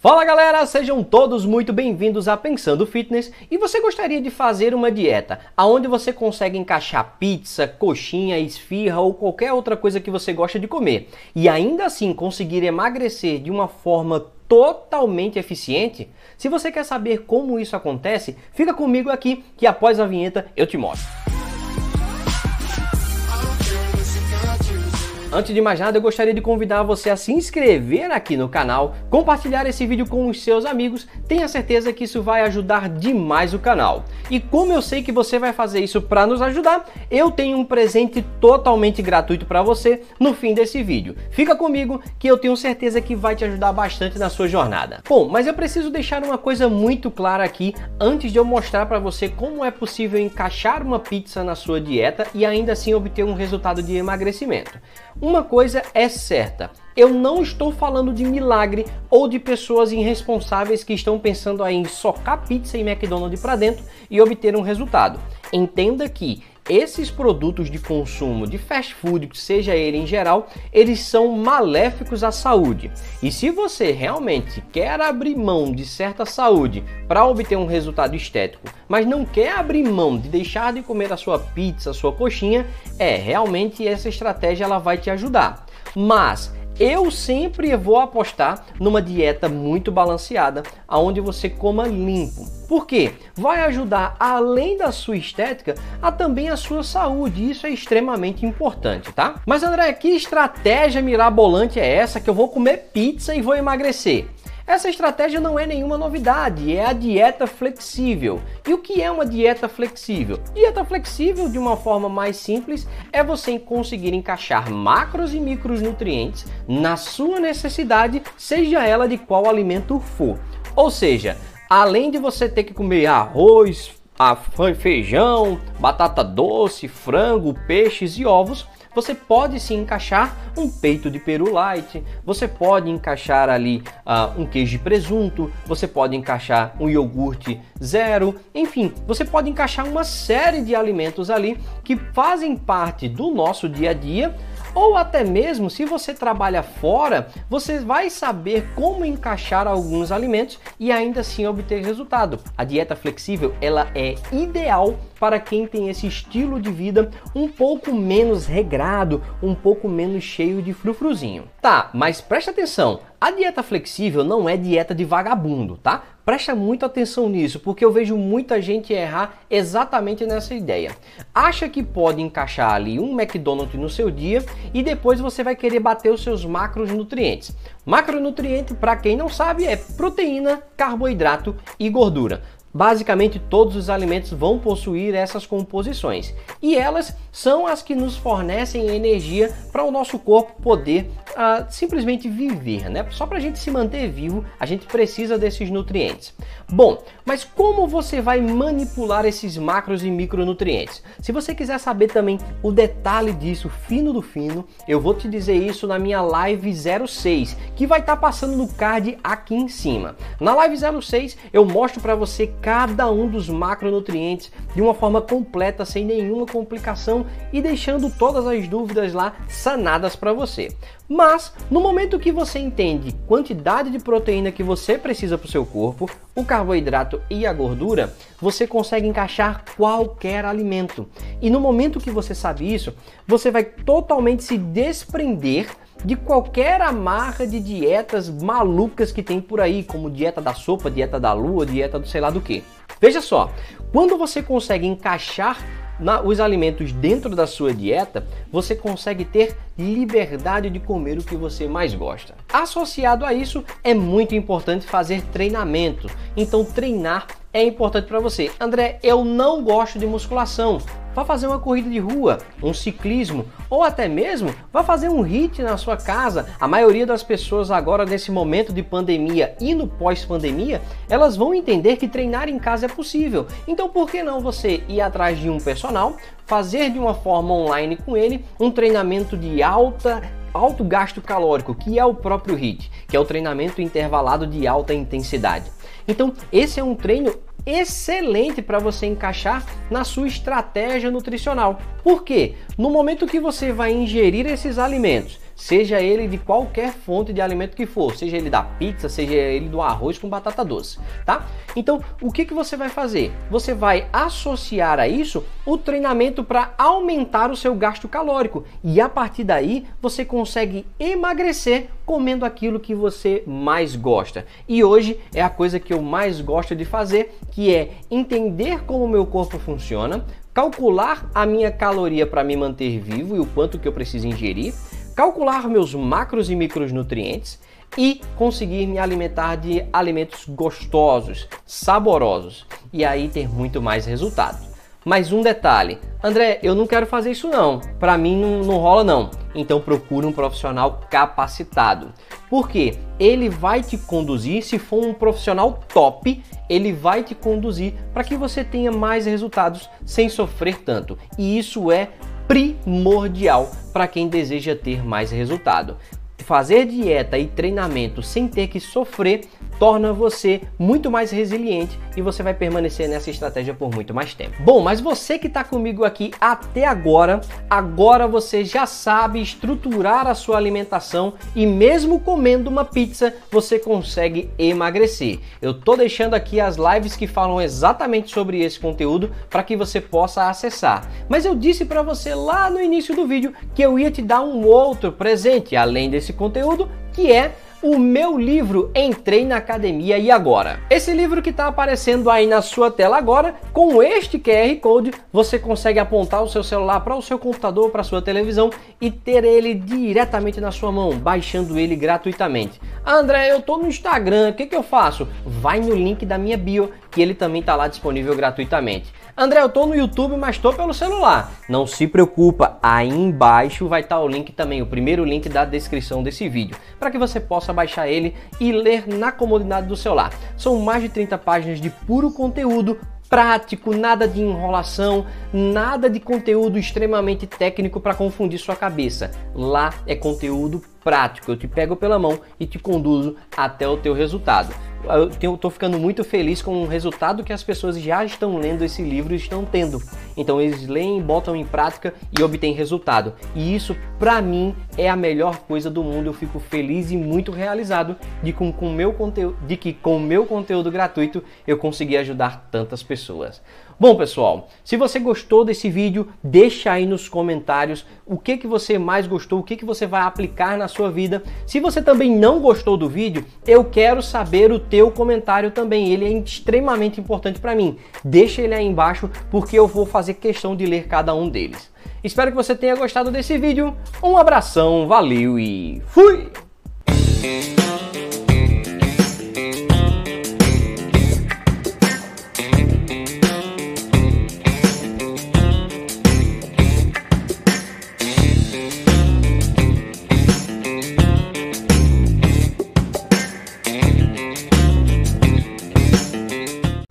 Fala galera, sejam todos muito bem-vindos a Pensando Fitness. E você gostaria de fazer uma dieta onde você consegue encaixar pizza, coxinha, esfirra ou qualquer outra coisa que você gosta de comer e ainda assim conseguir emagrecer de uma forma totalmente eficiente? Se você quer saber como isso acontece, fica comigo aqui que após a vinheta eu te mostro. Antes de mais nada, eu gostaria de convidar você a se inscrever aqui no canal, compartilhar esse vídeo com os seus amigos, tenha certeza que isso vai ajudar demais o canal. E como eu sei que você vai fazer isso para nos ajudar, eu tenho um presente totalmente gratuito para você no fim desse vídeo. Fica comigo que eu tenho certeza que vai te ajudar bastante na sua jornada. Bom, mas eu preciso deixar uma coisa muito clara aqui antes de eu mostrar para você como é possível encaixar uma pizza na sua dieta e ainda assim obter um resultado de emagrecimento. Uma coisa é certa, eu não estou falando de milagre ou de pessoas irresponsáveis que estão pensando em socar pizza e McDonald's para dentro e obter um resultado. Entenda que esses produtos de consumo de fast food, seja ele em geral, eles são maléficos à saúde. E se você realmente quer abrir mão de certa saúde para obter um resultado estético, mas não quer abrir mão de deixar de comer a sua pizza, a sua coxinha, é realmente essa estratégia ela vai te ajudar. Mas eu sempre vou apostar numa dieta muito balanceada, aonde você coma limpo. Por quê? Vai ajudar, além da sua estética, a também a sua saúde. Isso é extremamente importante, tá? Mas André, que estratégia mirabolante é essa que eu vou comer pizza e vou emagrecer? Essa estratégia não é nenhuma novidade, é a dieta flexível. E o que é uma dieta flexível? Dieta flexível, de uma forma mais simples, é você conseguir encaixar macros e micronutrientes na sua necessidade, seja ela de qual alimento for. Ou seja, além de você ter que comer arroz, feijão, batata doce, frango, peixes e ovos, você pode sim encaixar um peito de peru light, você pode encaixar ali uh, um queijo de presunto, você pode encaixar um iogurte zero, enfim, você pode encaixar uma série de alimentos ali que fazem parte do nosso dia a dia ou até mesmo se você trabalha fora, você vai saber como encaixar alguns alimentos e ainda assim obter resultado. A dieta flexível, ela é ideal para quem tem esse estilo de vida um pouco menos regrado, um pouco menos cheio de frufruzinho. Tá, mas preste atenção, a dieta flexível não é dieta de vagabundo, tá? Presta muita atenção nisso, porque eu vejo muita gente errar exatamente nessa ideia. Acha que pode encaixar ali um McDonald's no seu dia e depois você vai querer bater os seus macronutrientes. Macronutriente, para quem não sabe, é proteína, carboidrato e gordura. Basicamente, todos os alimentos vão possuir essas composições e elas são as que nos fornecem energia para o nosso corpo poder uh, simplesmente viver, né? Só para a gente se manter vivo, a gente precisa desses nutrientes. Bom, mas como você vai manipular esses macros e micronutrientes? Se você quiser saber também o detalhe disso, fino do fino, eu vou te dizer isso na minha live 06, que vai estar tá passando no card aqui em cima. Na live 06 eu mostro para você cada um dos macronutrientes de uma forma completa, sem nenhuma complicação e deixando todas as dúvidas lá sanadas para você. Mas no momento que você entende quantidade de proteína que você precisa para o seu corpo, o carboidrato e a gordura, você consegue encaixar qualquer alimento. E no momento que você sabe isso, você vai totalmente se desprender de qualquer amarra de dietas malucas que tem por aí, como dieta da sopa, dieta da lua, dieta do sei lá do que. Veja só, quando você consegue encaixar na, os alimentos dentro da sua dieta, você consegue ter liberdade de comer o que você mais gosta. Associado a isso, é muito importante fazer treinamento. Então, treinar é importante para você. André, eu não gosto de musculação. Vá fazer uma corrida de rua, um ciclismo ou até mesmo vá fazer um hit na sua casa. A maioria das pessoas agora nesse momento de pandemia e no pós-pandemia, elas vão entender que treinar em casa é possível. Então por que não você ir atrás de um personal, fazer de uma forma online com ele um treinamento de alta alto gasto calórico, que é o próprio HIIT, que é o treinamento intervalado de alta intensidade. Então, esse é um treino excelente para você encaixar na sua estratégia nutricional. Por quê? No momento que você vai ingerir esses alimentos, seja ele de qualquer fonte de alimento que for, seja ele da pizza, seja ele do arroz com batata doce, tá? Então, o que, que você vai fazer? Você vai associar a isso o treinamento para aumentar o seu gasto calórico e a partir daí você consegue emagrecer comendo aquilo que você mais gosta. E hoje é a coisa que eu mais gosto de fazer, que é entender como o meu corpo funciona, calcular a minha caloria para me manter vivo e o quanto que eu preciso ingerir, calcular meus macros e micronutrientes e conseguir me alimentar de alimentos gostosos, saborosos e aí ter muito mais resultado. Mas um detalhe, André, eu não quero fazer isso não, para mim não, não rola não. Então procure um profissional capacitado. Porque ele vai te conduzir, se for um profissional top, ele vai te conduzir para que você tenha mais resultados sem sofrer tanto. E isso é primordial para quem deseja ter mais resultado. Fazer dieta e treinamento sem ter que sofrer torna você muito mais resiliente e você vai permanecer nessa estratégia por muito mais tempo. Bom, mas você que está comigo aqui até agora, agora você já sabe estruturar a sua alimentação e mesmo comendo uma pizza, você consegue emagrecer. Eu tô deixando aqui as lives que falam exatamente sobre esse conteúdo para que você possa acessar. Mas eu disse para você lá no início do vídeo que eu ia te dar um outro presente além desse conteúdo, que é o meu livro Entrei na Academia e Agora. Esse livro que está aparecendo aí na sua tela agora, com este QR Code, você consegue apontar o seu celular para o seu computador, para a sua televisão e ter ele diretamente na sua mão, baixando ele gratuitamente. André, eu estou no Instagram, o que, que eu faço? Vai no link da minha bio, que ele também está lá disponível gratuitamente. André, eu tô no YouTube, mas tô pelo celular. Não se preocupa, aí embaixo vai estar tá o link também, o primeiro link da descrição desse vídeo, para que você possa baixar ele e ler na comodidade do celular. São mais de 30 páginas de puro conteúdo prático, nada de enrolação, nada de conteúdo extremamente técnico para confundir sua cabeça. Lá é conteúdo prático. Eu te pego pela mão e te conduzo até o teu resultado eu estou ficando muito feliz com o resultado que as pessoas já estão lendo esse livro e estão tendo. Então eles leem, botam em prática e obtêm resultado. E isso, para mim, é a melhor coisa do mundo. Eu fico feliz e muito realizado de, com, com meu conteúdo, de que com o meu conteúdo gratuito eu consegui ajudar tantas pessoas. Bom, pessoal, se você gostou desse vídeo, deixa aí nos comentários o que, que você mais gostou, o que, que você vai aplicar na sua vida. Se você também não gostou do vídeo, eu quero saber o teu comentário também. Ele é extremamente importante para mim. Deixa ele aí embaixo porque eu vou fazer questão de ler cada um deles. Espero que você tenha gostado desse vídeo. Um abração, valeu e fui!